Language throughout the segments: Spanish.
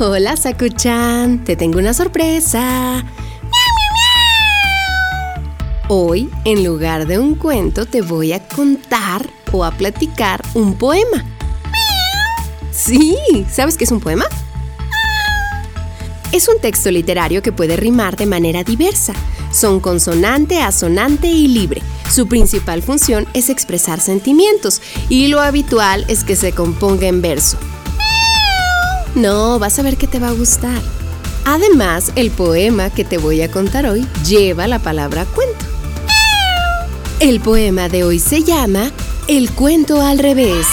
Hola, Sakuchan. Te tengo una sorpresa. Hoy, en lugar de un cuento, te voy a contar o a platicar un poema. Sí, ¿sabes qué es un poema? Es un texto literario que puede rimar de manera diversa. Son consonante, asonante y libre. Su principal función es expresar sentimientos y lo habitual es que se componga en verso. No, vas a ver que te va a gustar. Además, el poema que te voy a contar hoy lleva la palabra cuento. El poema de hoy se llama El cuento al revés.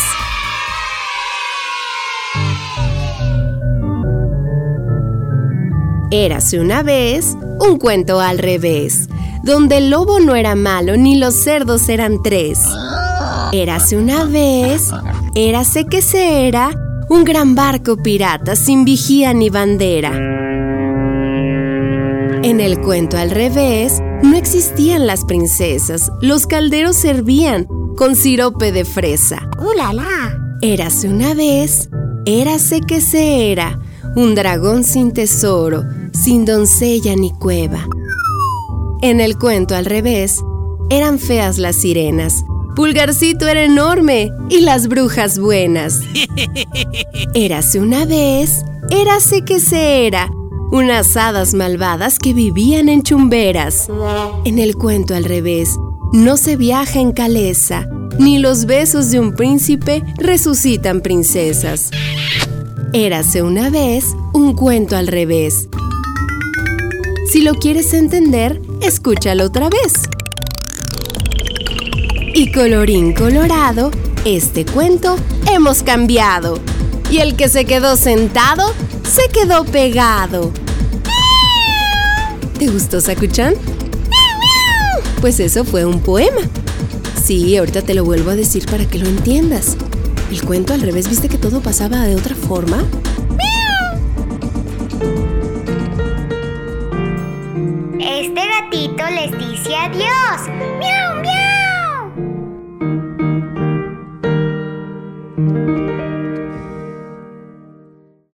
Érase una vez un cuento al revés, donde el lobo no era malo ni los cerdos eran tres. Érase una vez, érase que se era un gran barco pirata sin vigía ni bandera. En el cuento al revés, no existían las princesas, los calderos servían con sirope de fresa. ¡Uh, la, la! Érase una vez, érase que se era, un dragón sin tesoro, sin doncella ni cueva. En el cuento al revés, eran feas las sirenas, Pulgarcito era enorme y las brujas buenas. Érase una vez, érase que se era, unas hadas malvadas que vivían en chumberas. En el cuento al revés, no se viaja en caleza, ni los besos de un príncipe resucitan princesas. Érase una vez un cuento al revés. Si lo quieres entender, escúchalo otra vez. Y colorín colorado, este cuento hemos cambiado. Y el que se quedó sentado, se quedó pegado. ¿Te gustó, Sakuchan? Pues eso fue un poema. Sí, ahorita te lo vuelvo a decir para que lo entiendas. El cuento al revés, ¿viste que todo pasaba de otra forma? Este gatito les dice adiós. ¡Miau, miau!